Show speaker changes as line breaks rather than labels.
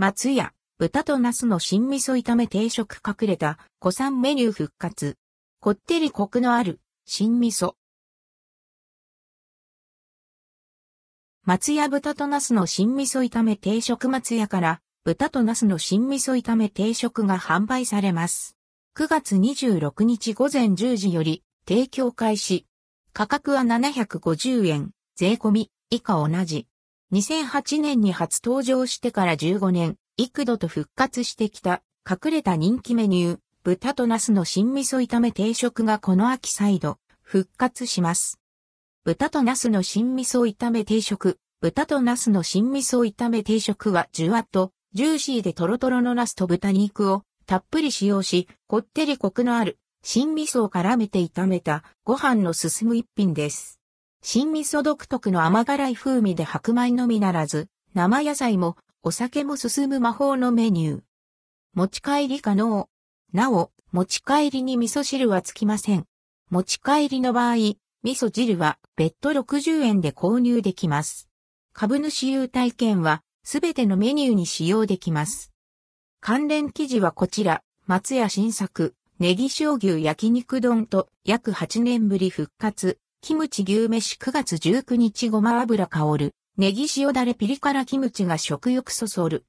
松屋、豚と茄子の新味噌炒め定食隠れた、古参メニュー復活。こってりコクのある、新味噌。松屋豚と茄子の新味噌炒め定食松屋から、豚と茄子の新味噌炒め定食が販売されます。9月26日午前10時より提供開始。価格は750円、税込み、以下同じ。2008年に初登場してから15年、幾度と復活してきた隠れた人気メニュー、豚と茄子の新味噌炒め定食がこの秋再度復活します。豚と茄子の新味噌炒め定食、豚と茄子の新味噌炒め定食はじゅわっとジューシーでトロトロの茄子と豚肉をたっぷり使用し、こってりコクのある新味噌を絡めて炒めたご飯の進む一品です。新味噌独特の甘辛い風味で白米のみならず、生野菜もお酒も進む魔法のメニュー。持ち帰り可能。なお、持ち帰りに味噌汁はつきません。持ち帰りの場合、味噌汁は別途60円で購入できます。株主優待券はすべてのメニューに使用できます。関連記事はこちら、松屋新作、ネギ塩牛焼肉丼と約8年ぶり復活、キムチ牛飯9月19日ごま油香る、ネギ塩だれピリ辛キムチが食欲そそる。